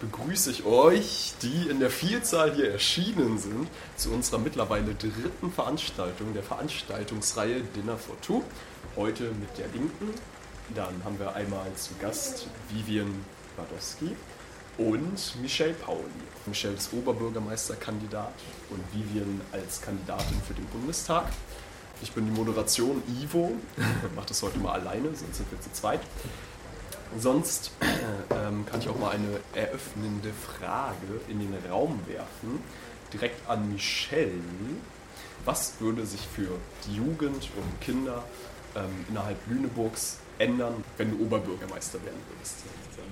begrüße ich euch, die in der Vielzahl hier erschienen sind, zu unserer mittlerweile dritten Veranstaltung der Veranstaltungsreihe Dinner for Two. Heute mit der Linken. Dann haben wir einmal zu Gast Vivian Badowski und Michelle Pauli. Michelle ist Oberbürgermeisterkandidat und Vivian als Kandidatin für den Bundestag. Ich bin die Moderation Ivo, mache das heute mal alleine, sonst sind wir zu zweit. Sonst äh, ähm, kann ich auch mal eine eröffnende Frage in den Raum werfen, direkt an Michelle. Was würde sich für die Jugend und Kinder ähm, innerhalb Lüneburgs ändern, wenn du Oberbürgermeister werden würdest?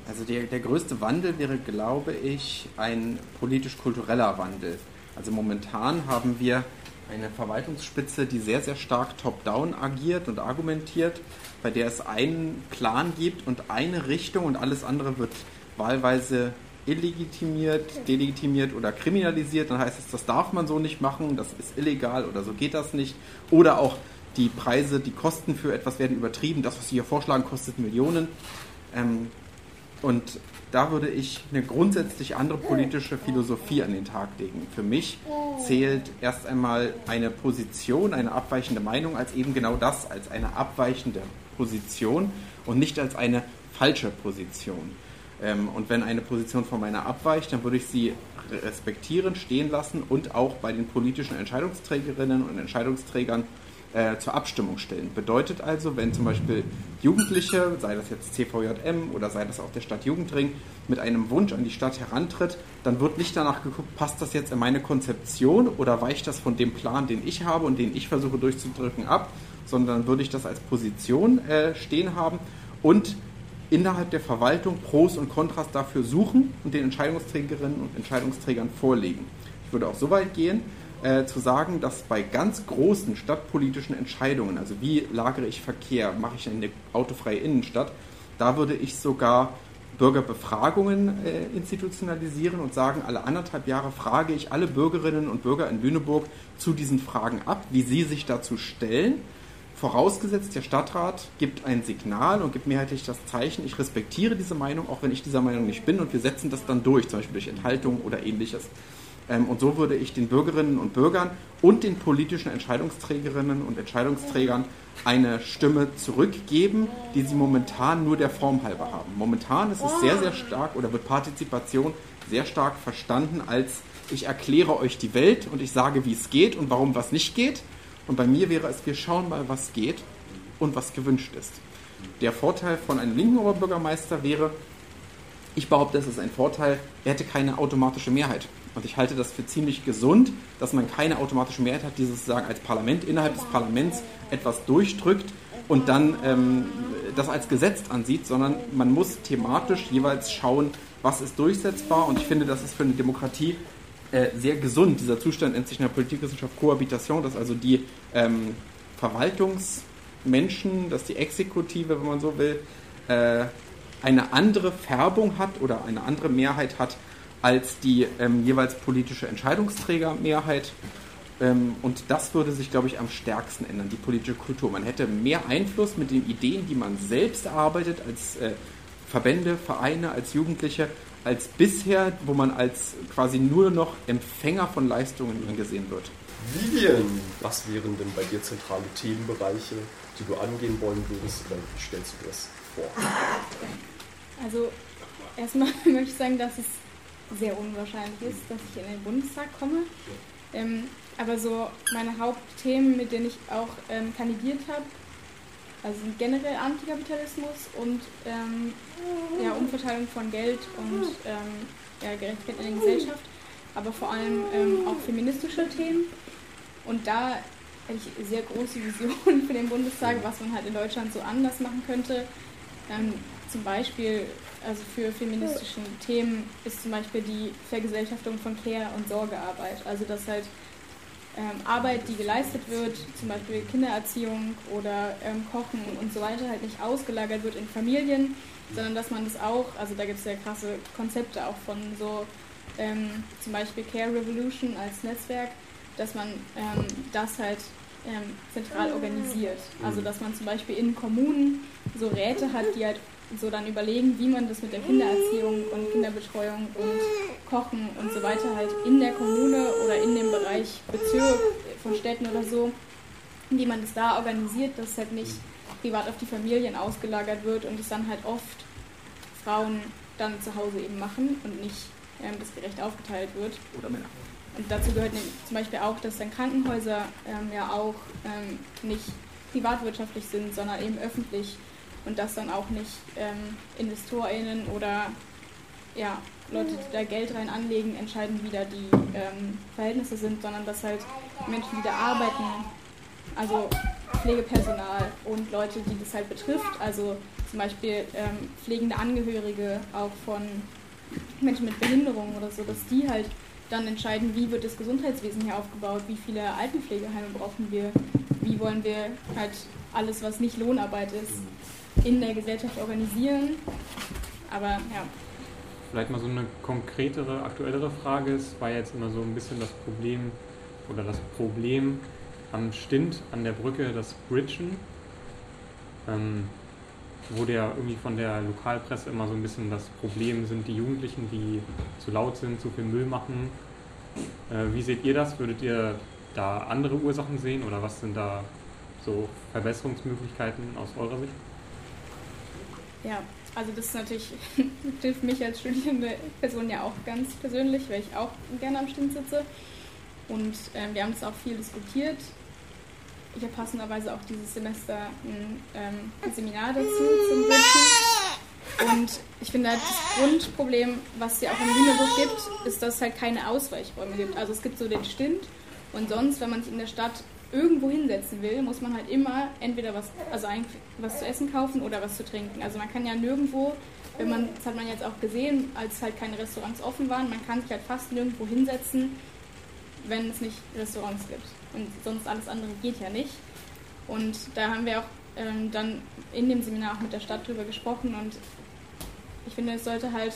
Also der, der größte Wandel wäre, glaube ich, ein politisch-kultureller Wandel. Also momentan haben wir eine Verwaltungsspitze, die sehr, sehr stark top-down agiert und argumentiert, bei der es einen Plan gibt und eine Richtung und alles andere wird wahlweise illegitimiert, delegitimiert oder kriminalisiert. Dann heißt es, das darf man so nicht machen, das ist illegal oder so geht das nicht. Oder auch die Preise, die Kosten für etwas werden übertrieben. Das, was Sie hier vorschlagen, kostet Millionen. Ähm, und da würde ich eine grundsätzlich andere politische Philosophie an den Tag legen. Für mich zählt erst einmal eine Position, eine abweichende Meinung als eben genau das, als eine abweichende Position und nicht als eine falsche Position. Ähm, und wenn eine Position von meiner abweicht, dann würde ich sie respektieren, stehen lassen und auch bei den politischen Entscheidungsträgerinnen und Entscheidungsträgern äh, zur Abstimmung stellen. Bedeutet also, wenn zum Beispiel Jugendliche, sei das jetzt CVJM oder sei das auch der Stadt Jugendring, mit einem Wunsch an die Stadt herantritt, dann wird nicht danach geguckt, passt das jetzt in meine Konzeption oder weicht das von dem Plan, den ich habe und den ich versuche durchzudrücken, ab, sondern würde ich das als Position äh, stehen haben und innerhalb der Verwaltung Pros und Kontras dafür suchen und den Entscheidungsträgerinnen und Entscheidungsträgern vorlegen. Ich würde auch so weit gehen, äh, zu sagen, dass bei ganz großen stadtpolitischen Entscheidungen, also wie lagere ich Verkehr, mache ich eine autofreie Innenstadt, da würde ich sogar Bürgerbefragungen äh, institutionalisieren und sagen, alle anderthalb Jahre frage ich alle Bürgerinnen und Bürger in Lüneburg zu diesen Fragen ab, wie sie sich dazu stellen. Vorausgesetzt, der Stadtrat gibt ein Signal und gibt mehrheitlich das Zeichen, ich respektiere diese Meinung, auch wenn ich dieser Meinung nicht bin und wir setzen das dann durch, zum Beispiel durch Enthaltung oder ähnliches. Ähm, und so würde ich den Bürgerinnen und Bürgern und den politischen Entscheidungsträgerinnen und Entscheidungsträgern eine Stimme zurückgeben, die sie momentan nur der Form halber haben. Momentan ist es sehr, sehr stark oder wird Partizipation sehr stark verstanden als ich erkläre euch die Welt und ich sage, wie es geht und warum was nicht geht. Und bei mir wäre es, wir schauen mal, was geht und was gewünscht ist. Der Vorteil von einem linken Oberbürgermeister wäre, ich behaupte, es ist ein Vorteil, er hätte keine automatische Mehrheit. Und ich halte das für ziemlich gesund, dass man keine automatische Mehrheit hat, die sozusagen als Parlament innerhalb des Parlaments etwas durchdrückt und dann ähm, das als Gesetz ansieht, sondern man muss thematisch jeweils schauen, was ist durchsetzbar. Und ich finde, das ist für eine Demokratie äh, sehr gesund. Dieser Zustand nennt sich in der Politikwissenschaft Kohabitation, dass also die ähm, Verwaltungsmenschen, dass die Exekutive, wenn man so will, äh, eine andere Färbung hat oder eine andere Mehrheit hat als die ähm, jeweils politische Entscheidungsträgermehrheit. Ähm, und das würde sich, glaube ich, am stärksten ändern, die politische Kultur. Man hätte mehr Einfluss mit den Ideen, die man selbst erarbeitet, als äh, Verbände, Vereine, als Jugendliche, als bisher, wo man als quasi nur noch Empfänger von Leistungen angesehen wird. Vivian, was wären denn bei dir zentrale Themenbereiche, die du angehen wollen würdest, oder wie stellst du das vor? Also erstmal möchte ich sagen, dass es sehr unwahrscheinlich ist, dass ich in den Bundestag komme. Ähm, aber so meine Hauptthemen, mit denen ich auch ähm, kandidiert habe, also sind generell Antikapitalismus und ähm, ja, Umverteilung von Geld und ähm, ja, Gerechtigkeit in der Gesellschaft, aber vor allem ähm, auch feministische Themen. Und da hätte ich sehr große Visionen für den Bundestag, was man halt in Deutschland so anders machen könnte. Zum Beispiel also für feministische Themen ist zum Beispiel die Vergesellschaftung von Care- und Sorgearbeit. Also dass halt ähm, Arbeit, die geleistet wird, zum Beispiel Kindererziehung oder ähm, Kochen und so weiter, halt nicht ausgelagert wird in Familien, sondern dass man das auch, also da gibt es ja krasse Konzepte auch von so ähm, zum Beispiel Care Revolution als Netzwerk, dass man ähm, das halt ähm, zentral organisiert. Also dass man zum Beispiel in Kommunen so Räte hat, die halt so dann überlegen, wie man das mit der Kindererziehung und Kinderbetreuung und Kochen und so weiter halt in der Kommune oder in dem Bereich Bezirk von Städten oder so, wie man das da organisiert, dass halt nicht privat auf die Familien ausgelagert wird und es dann halt oft Frauen dann zu Hause eben machen und nicht ähm, das gerecht aufgeteilt wird. Oder Männer. Und dazu gehört zum Beispiel auch, dass dann Krankenhäuser ähm, ja auch ähm, nicht privatwirtschaftlich sind, sondern eben öffentlich und dass dann auch nicht ähm, InvestorInnen oder ja, Leute, die da Geld rein anlegen, entscheiden, wie da die ähm, Verhältnisse sind, sondern dass halt Menschen, die da arbeiten, also Pflegepersonal und Leute, die das halt betrifft, also zum Beispiel ähm, pflegende Angehörige auch von Menschen mit Behinderung oder so, dass die halt dann entscheiden, wie wird das Gesundheitswesen hier aufgebaut, wie viele Altenpflegeheime brauchen wir, wie wollen wir halt alles, was nicht Lohnarbeit ist, in der Gesellschaft organisieren. Aber ja. Vielleicht mal so eine konkretere, aktuellere Frage. Es war jetzt immer so ein bisschen das Problem oder das Problem am Stint an der Brücke, das Bridgen. Ähm, wurde ja irgendwie von der Lokalpresse immer so ein bisschen das Problem sind die Jugendlichen, die zu laut sind, zu viel Müll machen. Äh, wie seht ihr das? Würdet ihr da andere Ursachen sehen oder was sind da so Verbesserungsmöglichkeiten aus eurer Sicht? Ja, also das ist natürlich, hilft mich als studierende Person ja auch ganz persönlich, weil ich auch gerne am Stint sitze. Und ähm, wir haben das auch viel diskutiert. Ich habe passenderweise auch dieses Semester ein ähm, Seminar dazu zum Bridgen. Und ich finde halt das Grundproblem, was es ja auch in Lüneburg gibt, ist, dass es halt keine Ausweichräume gibt. Also es gibt so den Stint und sonst, wenn man sich in der Stadt irgendwo hinsetzen will, muss man halt immer entweder was, also was zu essen kaufen oder was zu trinken. Also man kann ja nirgendwo, wenn man, das hat man jetzt auch gesehen, als halt keine Restaurants offen waren, man kann sich halt fast nirgendwo hinsetzen, wenn es nicht Restaurants gibt. Und sonst alles andere geht ja nicht. Und da haben wir auch ähm, dann in dem Seminar auch mit der Stadt drüber gesprochen und ich finde, es sollte halt,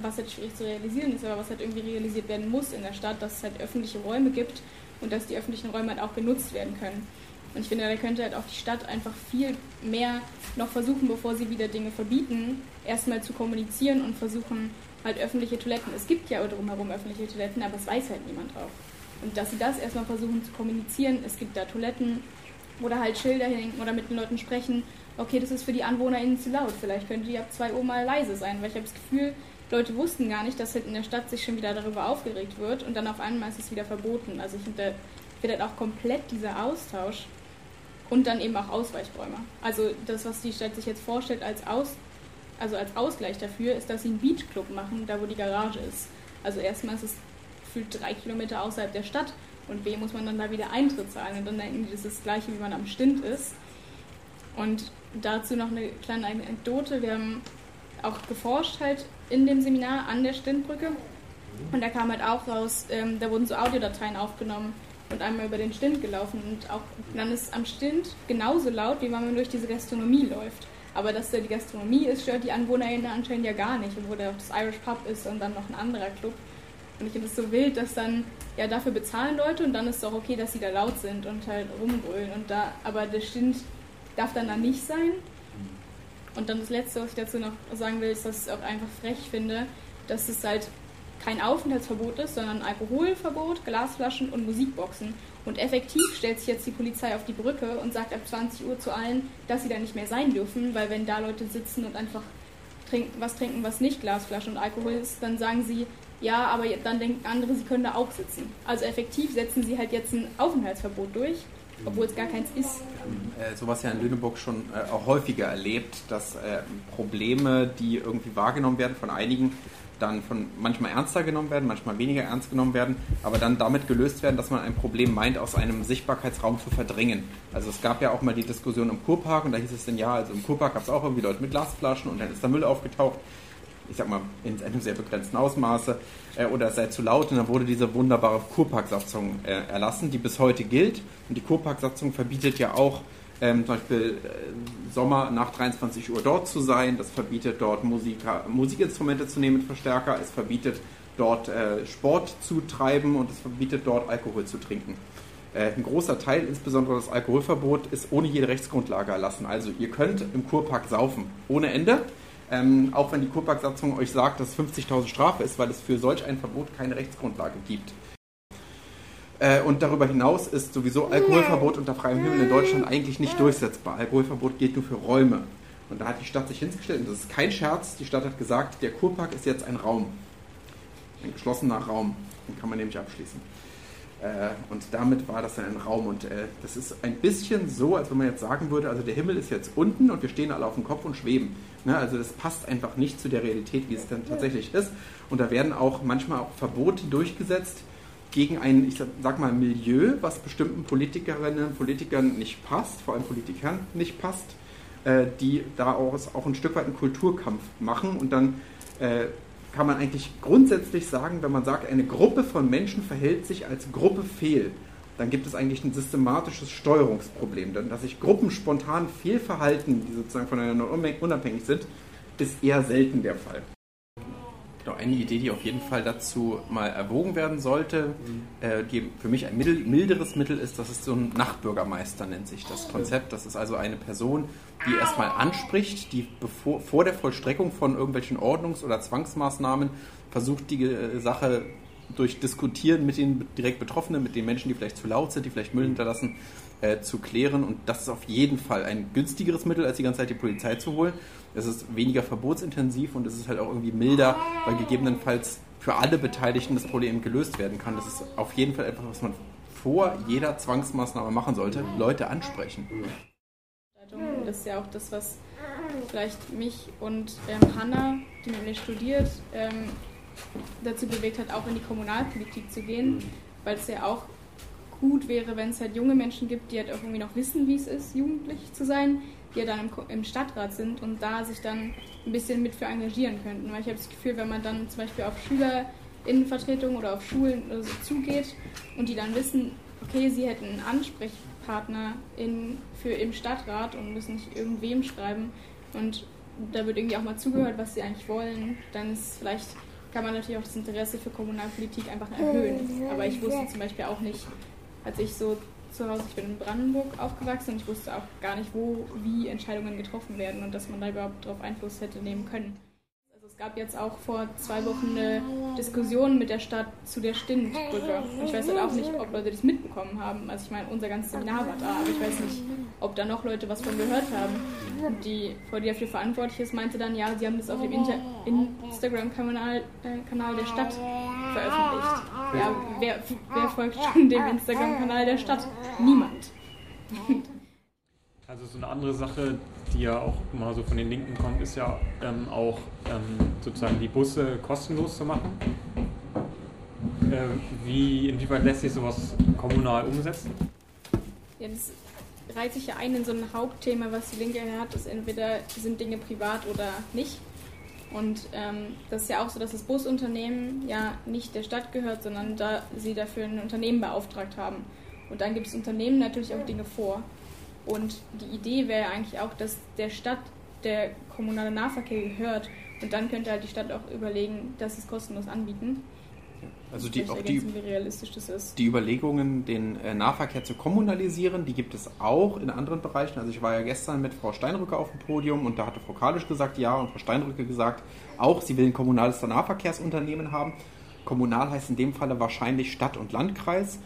was jetzt schwierig zu realisieren ist, aber was halt irgendwie realisiert werden muss in der Stadt, dass es halt öffentliche Räume gibt, und dass die öffentlichen Räume halt auch genutzt werden können. Und ich finde, da könnte halt auch die Stadt einfach viel mehr noch versuchen, bevor sie wieder Dinge verbieten, erstmal zu kommunizieren und versuchen, halt öffentliche Toiletten. Es gibt ja drumherum öffentliche Toiletten, aber es weiß halt niemand drauf. Und dass sie das erstmal versuchen zu kommunizieren, es gibt da Toiletten oder halt Schilder hinken oder mit den Leuten sprechen, okay, das ist für die AnwohnerInnen zu laut, vielleicht könnte die ab 2 Uhr mal leise sein, weil ich habe das Gefühl, Leute wussten gar nicht, dass halt in der Stadt sich schon wieder darüber aufgeregt wird und dann auf einmal ist es wieder verboten. Also ich finde, wird halt auch komplett dieser Austausch und dann eben auch Ausweichräume. Also das, was die Stadt sich jetzt vorstellt als, Aus, also als Ausgleich dafür, ist, dass sie einen Beachclub machen, da wo die Garage ist. Also erstmal ist es gefühlt drei Kilometer außerhalb der Stadt und B muss man dann da wieder Eintritt zahlen und dann denken die, das ist das gleiche, wie man am Stint ist. Und dazu noch eine kleine Anekdote. Wir haben auch geforscht halt in dem Seminar an der Stintbrücke. Und da kam halt auch raus, ähm, da wurden so Audiodateien aufgenommen und einmal über den Stint gelaufen. Und auch dann ist am Stint genauso laut, wie wenn man durch diese Gastronomie läuft. Aber dass da die Gastronomie ist, stört die AnwohnerInnen anscheinend ja gar nicht. Wo da auch das Irish Pub ist und dann noch ein anderer Club. Und ich finde es so wild, dass dann, ja, dafür bezahlen Leute und dann ist es auch okay, dass sie da laut sind und halt rumbrüllen. Und da, aber der Stint darf dann da nicht sein. Und dann das Letzte, was ich dazu noch sagen will, ist, dass ich es auch einfach frech finde, dass es halt kein Aufenthaltsverbot ist, sondern Alkoholverbot, Glasflaschen und Musikboxen. Und effektiv stellt sich jetzt die Polizei auf die Brücke und sagt ab 20 Uhr zu allen, dass sie da nicht mehr sein dürfen, weil wenn da Leute sitzen und einfach trinken, was trinken, was nicht Glasflaschen und Alkohol ist, dann sagen sie, ja, aber dann denken andere, sie können da auch sitzen. Also effektiv setzen sie halt jetzt ein Aufenthaltsverbot durch obwohl es gar keins ist. Äh, sowas ja in Lüneburg schon äh, auch häufiger erlebt, dass äh, Probleme, die irgendwie wahrgenommen werden von einigen, dann von manchmal ernster genommen werden, manchmal weniger ernst genommen werden, aber dann damit gelöst werden, dass man ein Problem meint, aus einem Sichtbarkeitsraum zu verdrängen. Also es gab ja auch mal die Diskussion im Kurpark und da hieß es dann, ja, also im Kurpark gab es auch irgendwie Leute mit Glasflaschen und dann ist da Müll aufgetaucht ich sag mal, in einem sehr begrenzten Ausmaße äh, oder sei zu laut. Und dann wurde diese wunderbare Kurparksatzung äh, erlassen, die bis heute gilt. Und die Kurparksatzung verbietet ja auch ähm, zum Beispiel äh, Sommer nach 23 Uhr dort zu sein. Das verbietet dort Musiker, Musikinstrumente zu nehmen mit Verstärker. Es verbietet dort äh, Sport zu treiben und es verbietet dort Alkohol zu trinken. Äh, ein großer Teil, insbesondere das Alkoholverbot, ist ohne jede Rechtsgrundlage erlassen. Also ihr könnt im Kurpark saufen, ohne Ende. Ähm, auch wenn die Kurparksatzung euch sagt, dass 50.000 Strafe ist, weil es für solch ein Verbot keine Rechtsgrundlage gibt. Äh, und darüber hinaus ist sowieso Alkoholverbot unter freiem Himmel in Deutschland eigentlich nicht durchsetzbar. Alkoholverbot gilt nur für Räume. Und da hat die Stadt sich hingestellt, und das ist kein Scherz, die Stadt hat gesagt, der Kurpark ist jetzt ein Raum. Ein geschlossener Raum. Den kann man nämlich abschließen. Äh, und damit war das dann ein Raum. Und äh, das ist ein bisschen so, als wenn man jetzt sagen würde, also der Himmel ist jetzt unten und wir stehen alle auf dem Kopf und schweben. Ne? Also das passt einfach nicht zu der Realität, wie es dann tatsächlich ist. Und da werden auch manchmal auch Verbote durchgesetzt gegen ein, ich sag mal, Milieu, was bestimmten Politikerinnen und Politikern nicht passt, vor allem Politikern nicht passt, äh, die daraus auch ein Stück weit einen Kulturkampf machen und dann kann man eigentlich grundsätzlich sagen, wenn man sagt, eine Gruppe von Menschen verhält sich als Gruppe fehl, dann gibt es eigentlich ein systematisches Steuerungsproblem. Denn dass sich Gruppen spontan fehlverhalten, die sozusagen voneinander unabhängig sind, ist eher selten der Fall. Genau, eine Idee, die auf jeden Fall dazu mal erwogen werden sollte, mhm. äh, die für mich ein mittel, milderes Mittel ist, das ist so ein Nachtbürgermeister, nennt sich das Konzept. Das ist also eine Person, die erstmal anspricht, die bevor, vor der Vollstreckung von irgendwelchen Ordnungs- oder Zwangsmaßnahmen versucht, die äh, Sache durch Diskutieren mit den direkt Betroffenen, mit den Menschen, die vielleicht zu laut sind, die vielleicht Müll hinterlassen, äh, zu klären. Und das ist auf jeden Fall ein günstigeres Mittel, als die ganze Zeit die Polizei zu holen. Es ist weniger verbotsintensiv und es ist halt auch irgendwie milder, weil gegebenenfalls für alle Beteiligten das Problem gelöst werden kann. Das ist auf jeden Fall etwas, was man vor jeder Zwangsmaßnahme machen sollte, Leute ansprechen. Das ist ja auch das, was vielleicht mich und ähm, Hanna, die mit mir studiert, ähm, dazu bewegt hat, auch in die Kommunalpolitik zu gehen, weil es ja auch gut wäre, wenn es halt junge Menschen gibt, die halt auch irgendwie noch wissen, wie es ist, jugendlich zu sein, die ja dann im, im, Stadtrat sind und da sich dann ein bisschen mit für engagieren könnten. Weil ich habe das Gefühl, wenn man dann zum Beispiel auf SchülerInnenvertretung oder auf Schulen oder so zugeht und die dann wissen, okay, sie hätten einen Ansprechpartner in, für im Stadtrat und müssen nicht irgendwem schreiben und da wird irgendwie auch mal zugehört, was sie eigentlich wollen, dann ist vielleicht kann man natürlich auch das Interesse für Kommunalpolitik einfach erhöhen. Aber ich wusste zum Beispiel auch nicht, als ich so zu Hause, ich bin in Brandenburg aufgewachsen und ich wusste auch gar nicht, wo, wie Entscheidungen getroffen werden und dass man da überhaupt darauf Einfluss hätte nehmen können gab jetzt auch vor zwei Wochen eine Diskussion mit der Stadt zu der Stintbrücke. Und ich weiß halt auch nicht, ob Leute das mitbekommen haben. Also ich meine, unser ganzes Seminar war da, aber ich weiß nicht, ob da noch Leute was von gehört haben. Und die, vor die dafür verantwortlich ist, meinte dann, ja, sie haben das auf dem Instagram-Kanal äh, der Stadt veröffentlicht. Ja, wer, wer folgt schon dem Instagram-Kanal der Stadt? Niemand. Also so eine andere Sache, die ja auch immer so von den Linken kommt, ist ja ähm, auch ähm, sozusagen die Busse kostenlos zu machen. Äh, wie, inwieweit lässt sich sowas kommunal umsetzen? Ja, das reiht sich ja ein in so ein Hauptthema, was die Linke hat, ist entweder sind Dinge privat oder nicht. Und ähm, das ist ja auch so, dass das Busunternehmen ja nicht der Stadt gehört, sondern da sie dafür ein Unternehmen beauftragt haben. Und dann gibt es Unternehmen natürlich auch Dinge vor. Und die Idee wäre eigentlich auch, dass der Stadt der kommunale Nahverkehr gehört. Und dann könnte halt die Stadt auch überlegen, dass sie es kostenlos anbieten. Also die, auch die, die Überlegungen, den äh, Nahverkehr zu kommunalisieren, die gibt es auch in anderen Bereichen. Also ich war ja gestern mit Frau Steinrücke auf dem Podium und da hatte Frau Kalisch gesagt ja und Frau Steinrücke gesagt auch, sie will ein kommunales Nahverkehrsunternehmen haben. Kommunal heißt in dem Falle wahrscheinlich Stadt und Landkreis.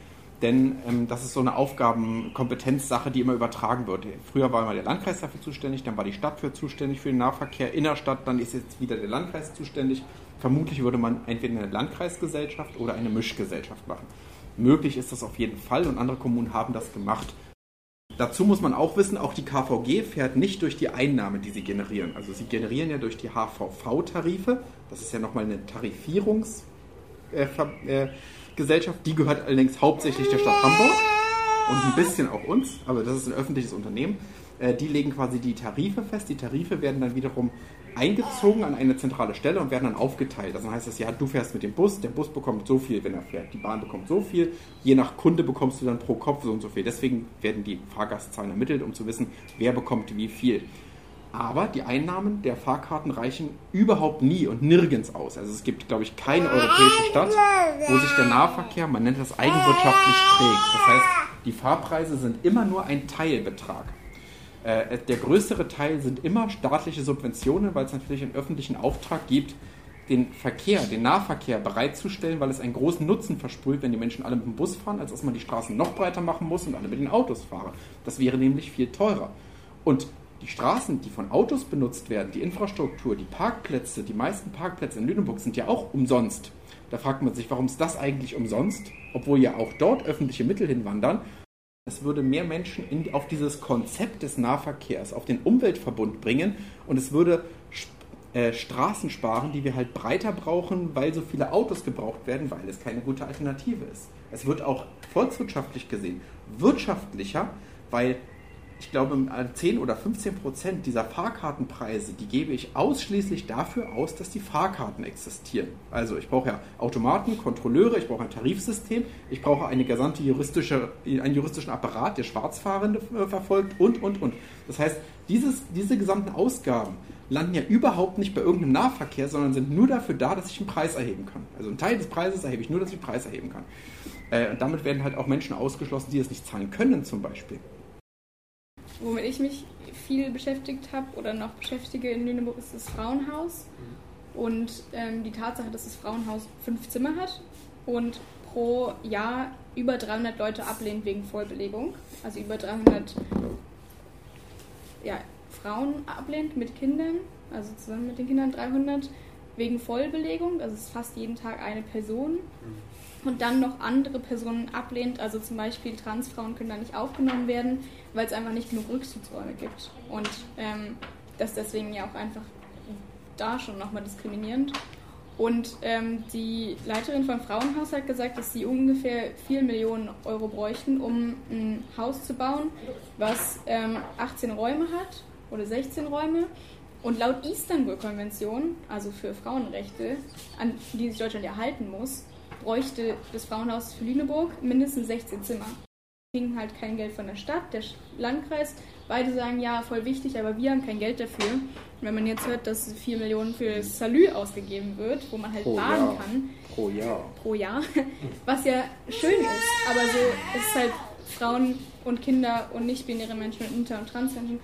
Denn ähm, das ist so eine Aufgabenkompetenzsache, die immer übertragen wird. Früher war immer der Landkreis dafür zuständig, dann war die Stadt für zuständig für den Nahverkehr innerstadt, dann ist jetzt wieder der Landkreis zuständig. Vermutlich würde man entweder eine Landkreisgesellschaft oder eine Mischgesellschaft machen. Möglich ist das auf jeden Fall und andere Kommunen haben das gemacht. Dazu muss man auch wissen, auch die KVG fährt nicht durch die Einnahmen, die sie generieren. Also sie generieren ja durch die HVV-Tarife. Das ist ja nochmal eine Tarifierungs... Äh, äh, die gehört allerdings hauptsächlich der Stadt Hamburg und ein bisschen auch uns, aber das ist ein öffentliches Unternehmen. Äh, die legen quasi die Tarife fest. Die Tarife werden dann wiederum eingezogen an eine zentrale Stelle und werden dann aufgeteilt. Das heißt, das, ja, du fährst mit dem Bus, der Bus bekommt so viel, wenn er fährt, die Bahn bekommt so viel, je nach Kunde bekommst du dann pro Kopf so und so viel. Deswegen werden die Fahrgastzahlen ermittelt, um zu wissen, wer bekommt wie viel. Aber die Einnahmen der Fahrkarten reichen überhaupt nie und nirgends aus. Also es gibt, glaube ich, keine europäische Stadt, wo sich der Nahverkehr, man nennt das eigenwirtschaftlich, trägt. Das heißt, Die Fahrpreise sind immer nur ein Teilbetrag. Äh, der größere Teil sind immer staatliche Subventionen, weil es natürlich einen öffentlichen Auftrag gibt, den Verkehr, den Nahverkehr bereitzustellen, weil es einen großen Nutzen versprüht, wenn die Menschen alle mit dem Bus fahren, als dass man die Straßen noch breiter machen muss und alle mit den Autos fahren. Das wäre nämlich viel teurer. Und die Straßen, die von Autos benutzt werden, die Infrastruktur, die Parkplätze, die meisten Parkplätze in Lüneburg sind ja auch umsonst. Da fragt man sich, warum ist das eigentlich umsonst, obwohl ja auch dort öffentliche Mittel hinwandern. Es würde mehr Menschen in, auf dieses Konzept des Nahverkehrs, auf den Umweltverbund bringen und es würde äh, Straßen sparen, die wir halt breiter brauchen, weil so viele Autos gebraucht werden, weil es keine gute Alternative ist. Es wird auch volkswirtschaftlich gesehen wirtschaftlicher, weil ich glaube, 10 oder 15 Prozent dieser Fahrkartenpreise, die gebe ich ausschließlich dafür aus, dass die Fahrkarten existieren. Also ich brauche ja Automaten, Kontrolleure, ich brauche ein Tarifsystem, ich brauche eine gesamte juristische, einen juristischen Apparat, der Schwarzfahrende äh, verfolgt und, und, und. Das heißt, dieses, diese gesamten Ausgaben landen ja überhaupt nicht bei irgendeinem Nahverkehr, sondern sind nur dafür da, dass ich einen Preis erheben kann. Also einen Teil des Preises erhebe ich nur, dass ich den Preis erheben kann. Äh, und damit werden halt auch Menschen ausgeschlossen, die es nicht zahlen können zum Beispiel. Womit ich mich viel beschäftigt habe oder noch beschäftige in Lüneburg ist das Frauenhaus. Und ähm, die Tatsache, dass das Frauenhaus fünf Zimmer hat und pro Jahr über 300 Leute ablehnt wegen Vollbelegung. Also über 300 ja, Frauen ablehnt mit Kindern, also zusammen mit den Kindern 300, wegen Vollbelegung, also es ist fast jeden Tag eine Person. Und dann noch andere Personen ablehnt, also zum Beispiel Transfrauen können da nicht aufgenommen werden, weil es einfach nicht genug Rückzugsräume gibt. Und ähm, das deswegen ja auch einfach da schon nochmal diskriminierend. Und ähm, die Leiterin vom Frauenhaus hat gesagt, dass sie ungefähr 4 Millionen Euro bräuchten, um ein Haus zu bauen, was ähm, 18 Räume hat oder 16 Räume. Und laut Istanbul-Konvention, also für Frauenrechte, an die sich Deutschland erhalten muss, bräuchte das Frauenhaus für Lüneburg mindestens 16 Zimmer. Wir kriegen halt kein Geld von der Stadt, der Landkreis. Beide sagen, ja, voll wichtig, aber wir haben kein Geld dafür. Und wenn man jetzt hört, dass 4 Millionen für Salü ausgegeben wird, wo man halt pro baden Jahr. kann. Pro Jahr. Pro Jahr. Was ja schön ist, aber so ist halt Frauen und Kinder und nicht-binäre Menschen und Inter- und Transmenschen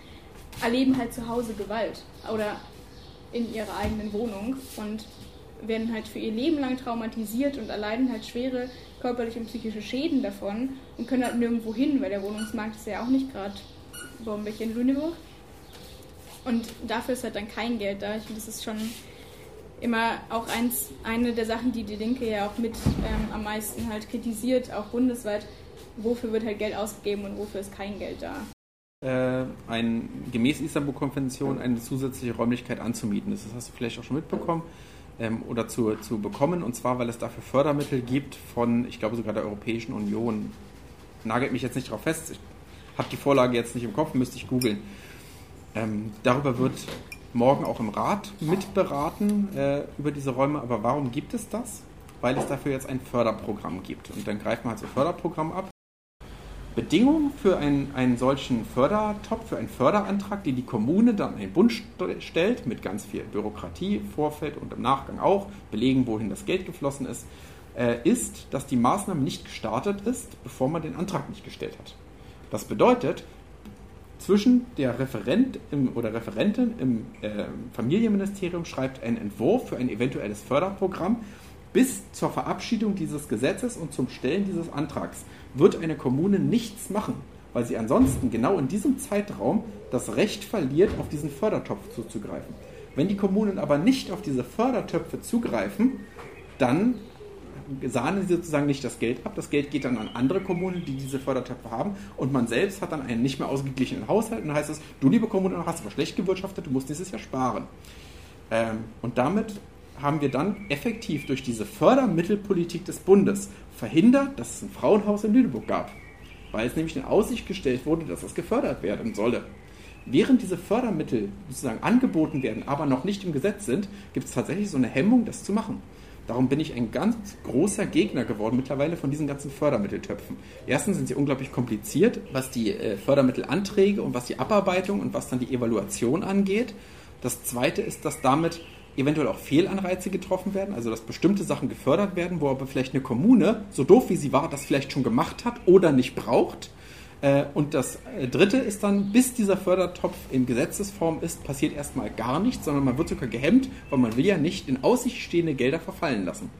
erleben halt zu Hause Gewalt oder in ihrer eigenen Wohnung und werden halt für ihr Leben lang traumatisiert und erleiden halt schwere körperliche und psychische Schäden davon und können halt nirgendwo hin, weil der Wohnungsmarkt ist ja auch nicht gerade bombig in Lüneburg. Und dafür ist halt dann kein Geld da. Ich finde, das ist schon immer auch eins, eine der Sachen, die die Linke ja auch mit ähm, am meisten halt kritisiert, auch bundesweit. Wofür wird halt Geld ausgegeben und wofür ist kein Geld da? äh, ein, gemäß Istanbul-Konvention eine zusätzliche Räumlichkeit anzumieten. Das hast du vielleicht auch schon mitbekommen ähm, oder zu, zu bekommen. Und zwar, weil es dafür Fördermittel gibt von, ich glaube sogar der Europäischen Union. Nagelt mich jetzt nicht darauf fest. Ich habe die Vorlage jetzt nicht im Kopf, müsste ich googeln. Ähm, darüber wird morgen auch im Rat mitberaten äh, über diese Räume. Aber warum gibt es das? Weil es dafür jetzt ein Förderprogramm gibt. Und dann greift man halt so Förderprogramm ab Bedingung für einen, einen solchen Fördertopf, für einen Förderantrag, den die Kommune dann an den Bund stellt, mit ganz viel Bürokratie, Vorfeld und im Nachgang auch, belegen, wohin das Geld geflossen ist, äh, ist, dass die Maßnahme nicht gestartet ist, bevor man den Antrag nicht gestellt hat. Das bedeutet, zwischen der Referent im, oder Referentin im äh, Familienministerium schreibt einen Entwurf für ein eventuelles Förderprogramm bis zur Verabschiedung dieses Gesetzes und zum Stellen dieses Antrags wird eine Kommune nichts machen, weil sie ansonsten genau in diesem Zeitraum das Recht verliert, auf diesen Fördertopf zuzugreifen. Wenn die Kommunen aber nicht auf diese Fördertöpfe zugreifen, dann sahnen sie sozusagen nicht das Geld ab. Das Geld geht dann an andere Kommunen, die diese Fördertöpfe haben. Und man selbst hat dann einen nicht mehr ausgeglichenen Haushalt. Und dann heißt es, du liebe Kommune, hast aber schlecht gewirtschaftet, du musst dieses Jahr sparen. Ähm, und damit haben wir dann effektiv durch diese Fördermittelpolitik des Bundes verhindert, dass es ein Frauenhaus in Lüneburg gab. Weil es nämlich in Aussicht gestellt wurde, dass das gefördert werden solle. Während diese Fördermittel sozusagen angeboten werden, aber noch nicht im Gesetz sind, gibt es tatsächlich so eine Hemmung, das zu machen. Darum bin ich ein ganz großer Gegner geworden mittlerweile von diesen ganzen Fördermitteltöpfen. Erstens sind sie unglaublich kompliziert, was die äh, Fördermittelanträge und was die Abarbeitung und was dann die Evaluation angeht. Das zweite ist, dass damit eventuell auch Fehlanreize getroffen werden, also dass bestimmte Sachen gefördert werden, wo aber vielleicht eine Kommune, so doof wie sie war, das vielleicht schon gemacht hat oder nicht braucht. Äh, Und das äh, dritte ist dann, bis dieser Fördertopf in Gesetzesform ist, passiert erstmal gar nichts, sondern man wird sogar gehemmt, weil man will ja nicht in Aussicht stehende Gelder verfallen lassen.